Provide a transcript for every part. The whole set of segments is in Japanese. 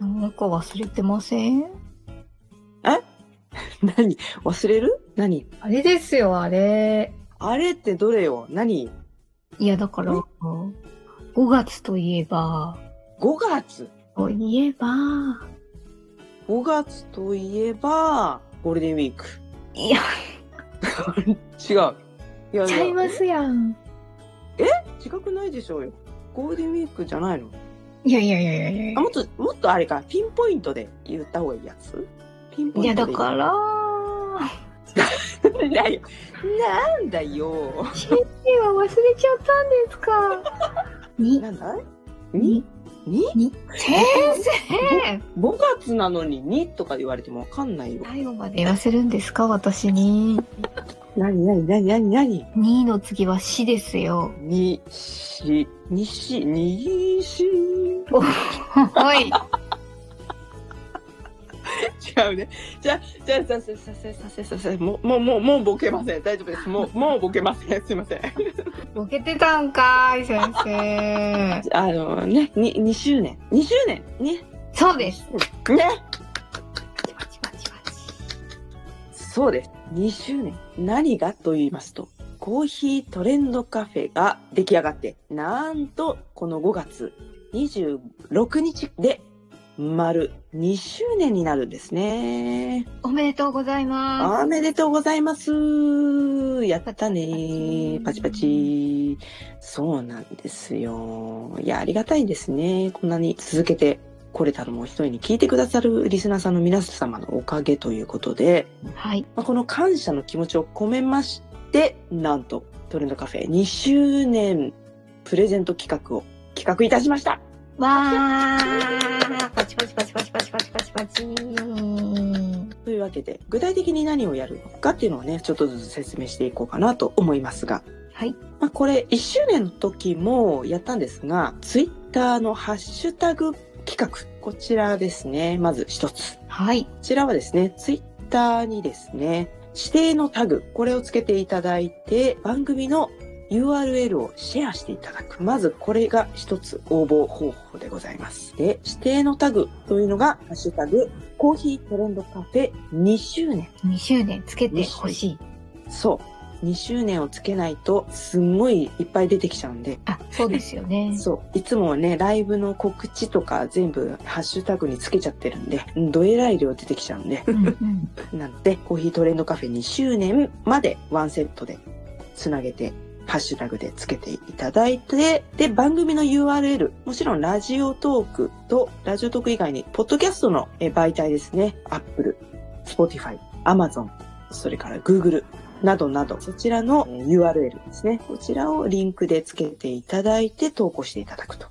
なんか忘れてません？何？忘れる？何？あれですよあれ。あれってどれよ？何？いやだから5月といえば ?5 月？といえば ?5 月といえば、ゴールデンウィーク。いや。違う。いやちゃいますやん。違くないでしょうよ。ゴールデンウィークじゃないの？いやいやいやいやいや。あ、もっと、もっとあれか、ピンポイントで言った方がいいやつ？ピンポいやイントで。だから。ら。いやいやなんだよ。先生は忘れちゃったんですか？に？なんだに？に？に？先生 ?5 月なのに2とか言われてもわかんないよ。最後まで言わせるんですか？私に。なになになになになに2の次は死ですよ。にし、にし、にし。はい違うね。じゃあ、じゃあ、させ、させ、させ、させ、もう、もう、もう、もうボケません。大丈夫です。もう、もうボケません。すいません。ボケてたんかい先生あのね、に、2周年。2周年ね。そうですね。そうです。2周年。何がと言いますと、コーヒートレンドカフェが出来上がって、なんと、この5月26日で、丸2周年になるんですね。おめでとうございまおめでとうございます。やったね。パチパチ。そうなんですよ。いや、ありがたいですね。こんなに続けてこれたのも一人に聞いてくださるリスナーさんの皆様のおかげということで、すはいまあ、この感謝の気持ちを込めまして、なんとトレンドカフェ2周年プレゼント企画を企画いたしました。わーパチパチパチパチパチパチパチパチ。というわけで、具体的に何をやるのかっていうのをね、ちょっとずつ説明していこうかなと思いますが、はい。まあ、これ1周年の時もやったんですが、ツイッターのハッシュタグ企画、こちらですね、まず一つ。はい。こちらはですね、ツイッターにですね、指定のタグ、これをつけていただいて、番組の URL をシェアしていただく。まずこれが一つ応募方法でございます。で、指定のタグというのが、ハッシュタグ、コーヒートレンドカフェ2周年。2周年つけてほしいそう。2周年をつけないと、すんごいいっぱい出てきちゃうんで、あそうですよね そう。いつもはね、ライブの告知とか全部ハッシュタグにつけちゃってるんで、うんどえらい量出てきちゃうんで、うんうん なので、コーヒートレンドカフェ2周年までワンセットでつなげて、ハッシュタグでつけていただいて、で、番組の URL、もちろんラジオトークと、ラジオトーク以外に、ポッドキャストのえ媒体ですね。Apple、Spotify、Amazon、それから Google などなど、そちらのえ URL ですね。こちらをリンクでつけていただいて投稿していただくと。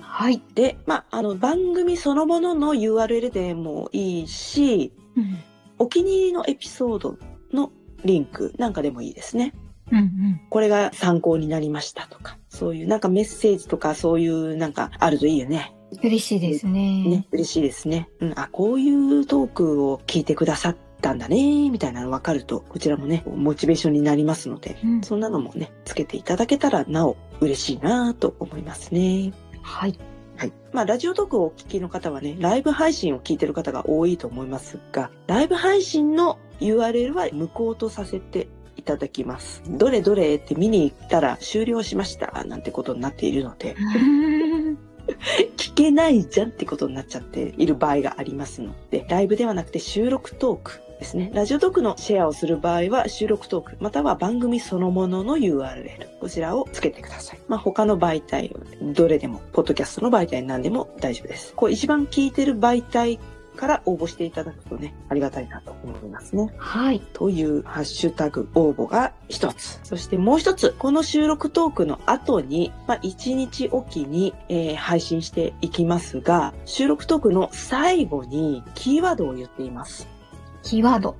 はい、で、まあ、あの、番組そのものの URL でもいいし、うんお気に入りのエピソードのリンクなんかでもいいですね。うんうんこれが参考になりましたとか、そういうなんかメッセージとかそういうなんかあるといいよね。嬉しいですねね、嬉しいですね。うん、あ、こういうトークを聞いてくださったんだね、みたいなの分かると、こちらもね、モチベーションになりますので、うんそんなのもね、つけていただけたらなお嬉しいなと思いますね。はいはい。まあ、ラジオトークをお聞きの方はね、ライブ配信を聞いてる方が多いと思いますが、ライブ配信の URL は無効とさせていただきます。どれどれって見に行ったら終了しましたなんてことになっているので、聞けないじゃんってことになっちゃっている場合がありますので、ライブではなくて収録トークですね。ラジオトークのシェアをする場合は収録トーク、または番組そのものの URL、こちらをつけてください。まあ他の媒体、どれでも、ポッドキャストの媒体なんでも大丈夫です。こう一番聞いてる媒体から応募していただくとね、ありがたいなと思いますね。はい。というハッシュタグ応募が一つ。そしてもう一つ、この収録トークの後に、まあ、一日おきに、えー配信していきますが、収録トークの最後にキーワードを言っています。キーワード。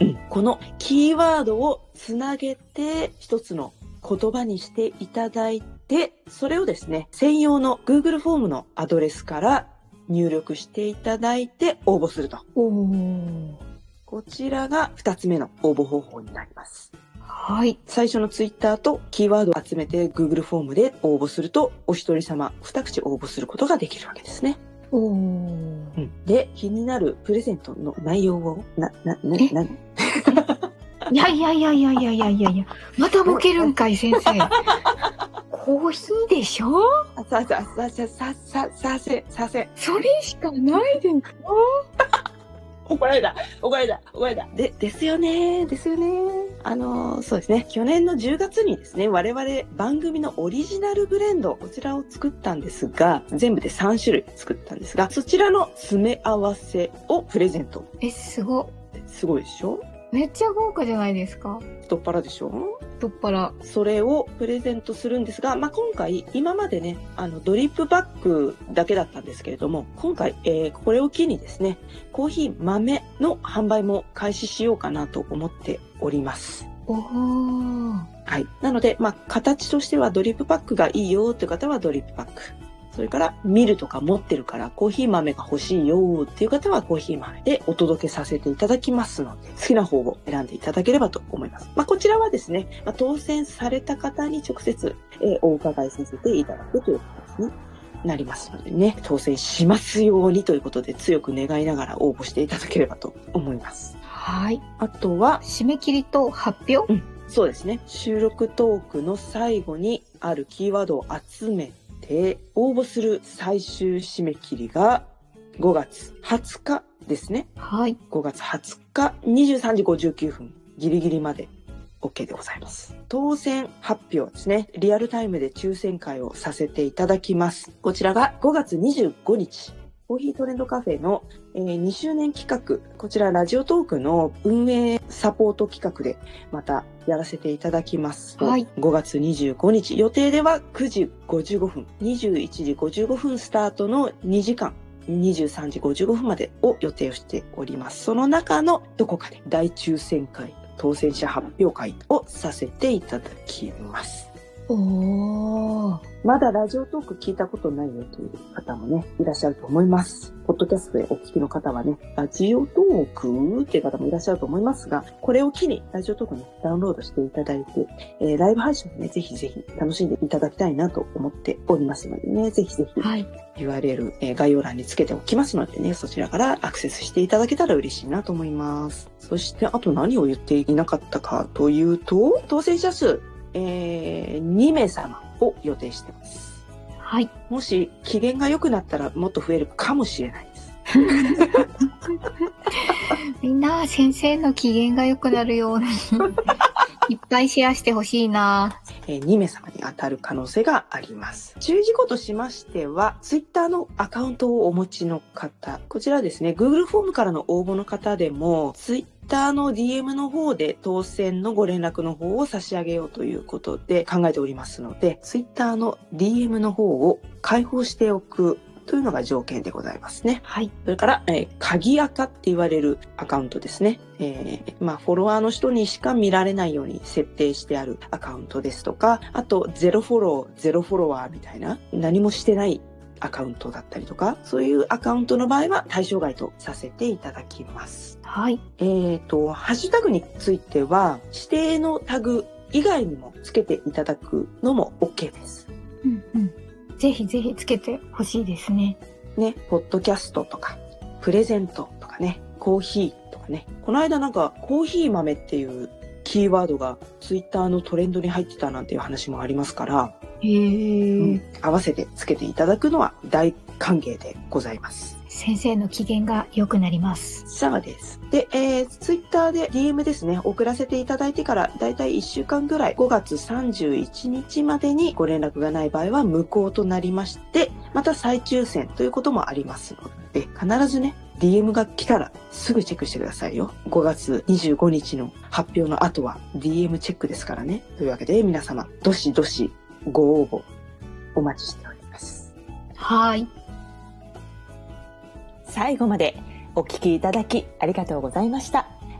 うん、このキーワードをつなげて一つの言葉にしていただいて、それをですね、専用の Google フォームのアドレスから入力していただいて応募すると。こちらが二つ目の応募方法になります。はい。最初のツイッターとキーワードを集めて Google フォームで応募すると、お一人様二口応募することができるわけですね。おー。うん、で、気になるプレゼントの内容を、な、な、な、え？な、いや いやいやいやいやいやいやいや。またボケるんかい、先生。コーヒーでしょ？あさ、さ、さ、さ、さ、さ、させ、させ。それしかないでし 怒られた。怒られた。怒られた。で、ですよねですよねあのーそうですね。去年の10月にですね、我々番組のオリジナルブレンド、こちらを作ったんですが、全部で3種類作ったんですが、そちらの詰め合わせをプレゼント。え、すご。すごいでしょ？めっちゃ豪華じゃないですか。太っ腹でしょ？太っ腹。それをプレゼントするんですが、まあ、今回、今までね、あの、ドリップバッグだけだったんですけれども、今回、えーこれを機にですね、コーヒー豆の販売も開始しようかなと思っております。はい。なので、まあ、形としてはドリップパックがいいよっていう方はドリップパック。それから、ミルとか持ってるからコーヒー豆が欲しいよっていう方はコーヒー豆でお届けさせていただきますので、好きな方を選んでいただければと思います。まあ、こちらはですね、まあ、当選された方に直接、えーお伺いさせていただくという形になりますのでね、当選しますようにということで強く願いながら応募していただければと思います。はい。あとは、締め切りと発表？そうですね。収録トークの最後にあるキーワードを集めて、応募する最終締め切りが5月20日ですね。はい。5月20日23時59分、ギリギリまで OK でございます。当選発表はですね、リアルタイムで抽選会をさせていただきます。こちらが5月25日。コーヒートレンドカフェの、えー2周年企画、こちらラジオトークの運営サポート企画でまたやらせていただきます。はい5月25日、予定では9時55分、21時55分スタートの2時間、23時55分までを予定をしております。その中のどこかで大抽選会、当選者発表会をさせていただきます。おー。まだラジオトーク聞いたことないよという方もね、いらっしゃると思います。ポッドキャストでお聞きの方はね、ラジオトークっていう方もいらっしゃると思いますが、これを機にラジオトークね、ダウンロードしていただいて、えーライブ配信もね、ぜひぜひ楽しんでいただきたいなと思っておりますのでね、ぜひぜひはい。URL、えー概要欄につけておきますのでね、そちらからアクセスしていただけたら嬉しいなと思います。そして、あと何を言っていなかったかというと、当選者数、えー2名様を予定してます。はい。もし機嫌が良くなったらもっと増えるかもしれないです。みんな、先生の機嫌が良くなるように、いっぱいシェアしてほしいな。えー2名様に当たる可能性があります。注意事項としましては、Twitter のアカウントをお持ちの方、こちらですね、Google フォームからの応募の方でも、Twitter の DM の方で当選のご連絡の方を差し上げようということで考えておりますので、Twitter の DM の方を開放しておくというのが条件でございますね。はい。それから、えー鍵垢って言われるアカウントですね。えーまあ、フォロワーの人にしか見られないように設定してあるアカウントですとか、あと、ゼロフォロー、ゼロフォロワーみたいな、何もしてないアカウントだったりとか、そういうアカウントの場合は対象外とさせていただきます。はい。えっ、と、ハッシュタグについては、指定のタグ以外にもつけていただくのも OK です。うんうん。ぜひぜひつけてほしいですね。ね、ポッドキャストとか、プレゼントとかね、コーヒーとかね。この間なんか、コーヒー豆っていうキーワードがツイッターのトレンドに入ってたなんていう話もありますから、へえ、合わせてつけていただくのは大歓迎でございます。先生の機嫌が良くなります。そうです。で、えー、ツイッターで DM ですね、送らせていただいてから、だいたい1週間ぐらい、5月31日までにご連絡がない場合は無効となりまして、また再抽選ということもありますので、必ずね、DM が来たらすぐチェックしてくださいよ。5月25日の発表の後は DM チェックですからね。というわけで皆様、どしどしご応募お待ちしております。はい。最後までお聞きいただきありがとうございました。